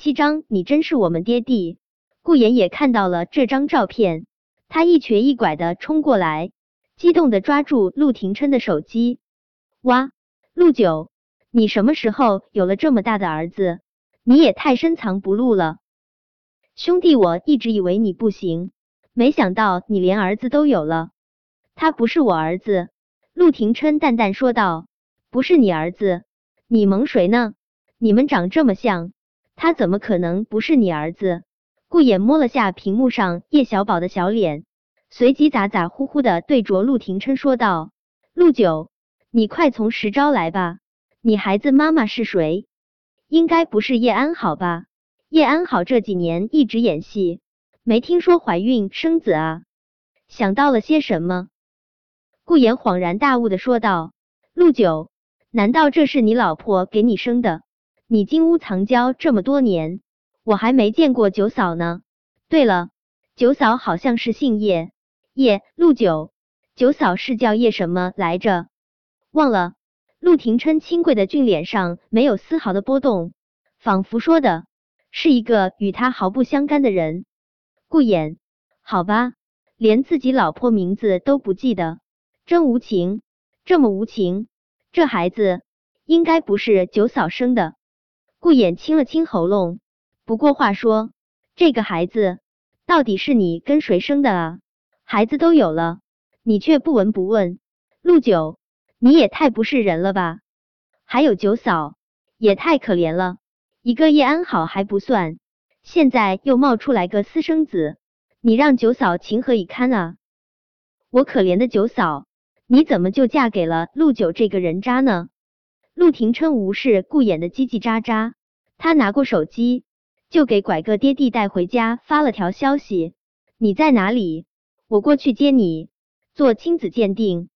七章，你真是我们爹地。顾言也看到了这张照片，他一瘸一拐的冲过来，激动的抓住陆廷琛的手机。哇，陆九，你什么时候有了这么大的儿子？你也太深藏不露了。兄弟，我一直以为你不行，没想到你连儿子都有了。他不是我儿子。陆廷琛淡淡说道：“不是你儿子，你蒙谁呢？你们长这么像，他怎么可能不是你儿子？”顾衍摸了下屏幕上叶小宝的小脸，随即咋咋呼呼的对着陆廷琛说道：“陆九，你快从实招来吧！你孩子妈妈是谁？应该不是叶安好吧？叶安好这几年一直演戏，没听说怀孕生子啊？想到了些什么？”顾衍恍然大悟的说道：“陆九，难道这是你老婆给你生的？你金屋藏娇这么多年。”我还没见过九嫂呢。对了，九嫂好像是姓叶，叶陆九。九嫂是叫叶什么来着？忘了。陆廷琛清贵的俊脸上没有丝毫的波动，仿佛说的是一个与他毫不相干的人。顾衍，好吧，连自己老婆名字都不记得，真无情，这么无情。这孩子应该不是九嫂生的。顾衍清了清喉咙。不过话说，这个孩子到底是你跟谁生的啊？孩子都有了，你却不闻不问。陆九，你也太不是人了吧？还有九嫂，也太可怜了。一个叶安好还不算，现在又冒出来个私生子，你让九嫂情何以堪啊？我可怜的九嫂，你怎么就嫁给了陆九这个人渣呢？陆廷琛无视顾衍的叽叽喳喳，他拿过手机。就给拐个爹地带回家发了条消息，你在哪里？我过去接你，做亲子鉴定。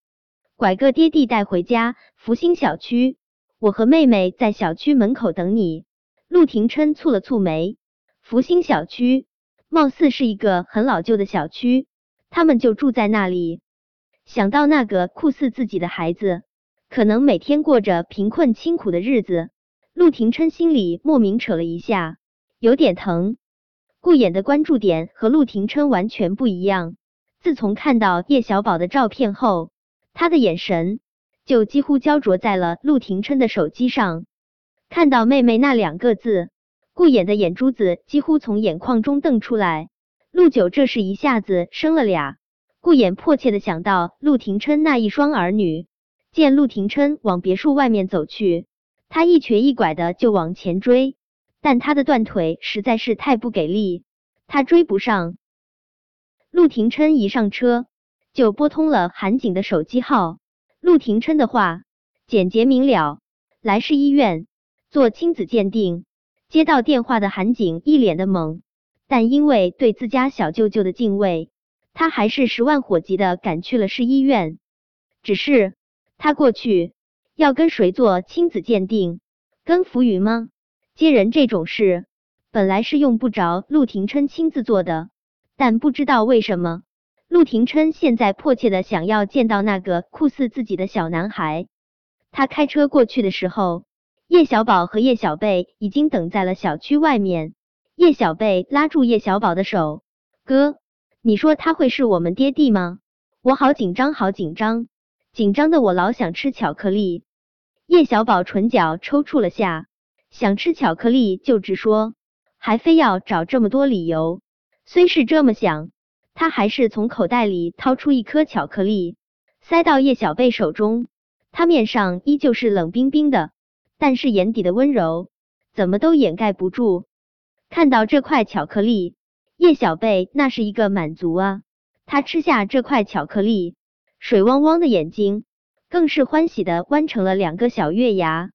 拐个爹地带回家，福星小区，我和妹妹在小区门口等你。陆廷琛蹙了蹙眉，福星小区貌似是一个很老旧的小区，他们就住在那里。想到那个酷似自己的孩子，可能每天过着贫困清苦的日子，陆廷琛心里莫名扯了一下。有点疼。顾衍的关注点和陆廷琛完全不一样。自从看到叶小宝的照片后，他的眼神就几乎焦灼在了陆廷琛的手机上。看到妹妹那两个字，顾衍的眼珠子几乎从眼眶中瞪出来。陆九这是一下子生了俩。顾衍迫切的想到陆廷琛那一双儿女。见陆廷琛往别墅外面走去，他一瘸一拐的就往前追。但他的断腿实在是太不给力，他追不上。陆廷琛一上车就拨通了韩景的手机号。陆廷琛的话简洁明了：“来市医院做亲子鉴定。”接到电话的韩景一脸的懵，但因为对自家小舅舅的敬畏，他还是十万火急的赶去了市医院。只是他过去要跟谁做亲子鉴定？跟浮云吗？接人这种事本来是用不着陆廷琛亲自做的，但不知道为什么，陆廷琛现在迫切的想要见到那个酷似自己的小男孩。他开车过去的时候，叶小宝和叶小贝已经等在了小区外面。叶小贝拉住叶小宝的手：“哥，你说他会是我们爹地吗？我好紧张，好紧张，紧张的我老想吃巧克力。”叶小宝唇角抽搐了下。想吃巧克力就直说，还非要找这么多理由。虽是这么想，他还是从口袋里掏出一颗巧克力，塞到叶小贝手中。他面上依旧是冷冰冰的，但是眼底的温柔怎么都掩盖不住。看到这块巧克力，叶小贝那是一个满足啊！他吃下这块巧克力，水汪汪的眼睛更是欢喜的弯成了两个小月牙。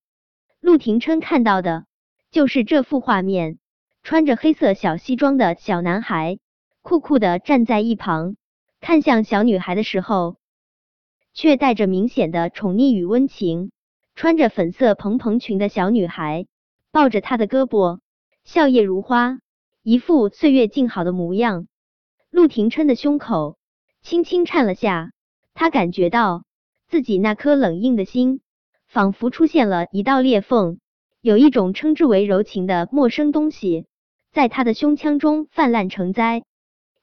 陆廷琛看到的就是这幅画面，穿着黑色小西装的小男孩，酷酷的站在一旁，看向小女孩的时候，却带着明显的宠溺与温情。穿着粉色蓬蓬裙的小女孩，抱着他的胳膊，笑靥如花，一副岁月静好的模样。陆廷琛的胸口轻轻颤了下，他感觉到自己那颗冷硬的心。仿佛出现了一道裂缝，有一种称之为柔情的陌生东西，在他的胸腔中泛滥成灾。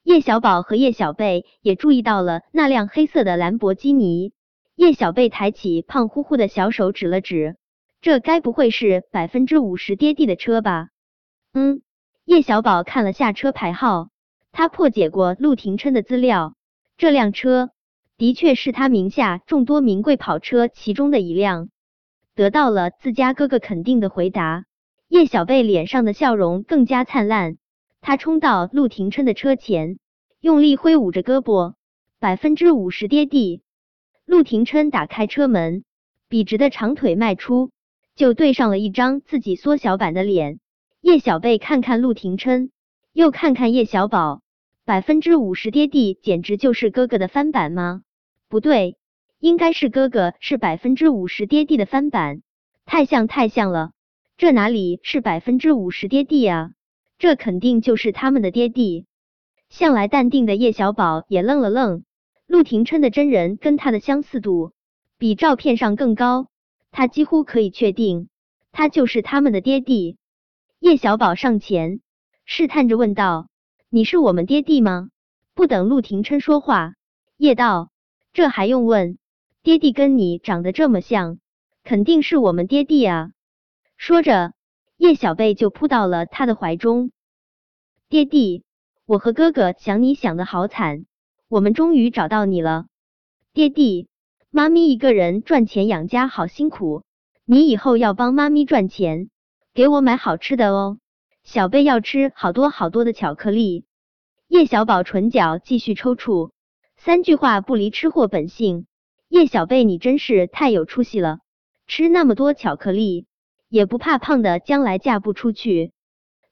叶小宝和叶小贝也注意到了那辆黑色的兰博基尼。叶小贝抬起胖乎乎的小手指了指，这该不会是百分之五十爹地的车吧？嗯。叶小宝看了下车牌号，他破解过陆廷琛的资料，这辆车的确是他名下众多名贵跑车其中的一辆。得到了自家哥哥肯定的回答，叶小贝脸上的笑容更加灿烂。他冲到陆廷琛的车前，用力挥舞着胳膊，百分之五十跌地。陆廷琛打开车门，笔直的长腿迈出，就对上了一张自己缩小版的脸。叶小贝看看陆廷琛，又看看叶小宝，百分之五十跌地，简直就是哥哥的翻版吗？不对，应该是哥哥是百分之五十跌地的翻版，太像太像了。这哪里是百分之五十跌地啊？这肯定就是他们的爹地。向来淡定的叶小宝也愣了愣，陆廷琛的真人跟他的相似度比照片上更高，他几乎可以确定，他就是他们的爹地。叶小宝上前试探着问道：“你是我们爹地吗？”不等陆廷琛说话，叶道：“这还用问？爹地跟你长得这么像，肯定是我们爹地啊！”说着。叶小贝就扑到了他的怀中，爹地，我和哥哥想你想的好惨，我们终于找到你了，爹地，妈咪一个人赚钱养家好辛苦，你以后要帮妈咪赚钱，给我买好吃的哦，小贝要吃好多好多的巧克力。叶小宝唇角继续抽搐，三句话不离吃货本性，叶小贝你真是太有出息了，吃那么多巧克力。也不怕胖的将来嫁不出去。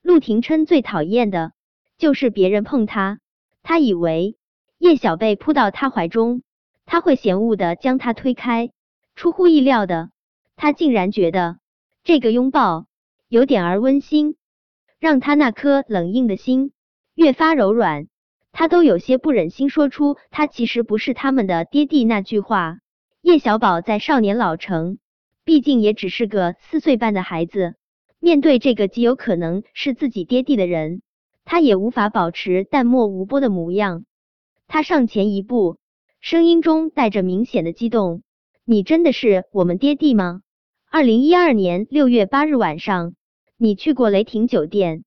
陆廷琛最讨厌的就是别人碰他，他以为叶小贝扑到他怀中，他会嫌恶的将他推开。出乎意料的，他竟然觉得这个拥抱有点儿温馨，让他那颗冷硬的心越发柔软。他都有些不忍心说出他其实不是他们的爹地那句话。叶小宝在少年老成。毕竟也只是个四岁半的孩子，面对这个极有可能是自己爹地的人，他也无法保持淡漠无波的模样。他上前一步，声音中带着明显的激动：“你真的是我们爹地吗？”二零一二年六月八日晚上，你去过雷霆酒店。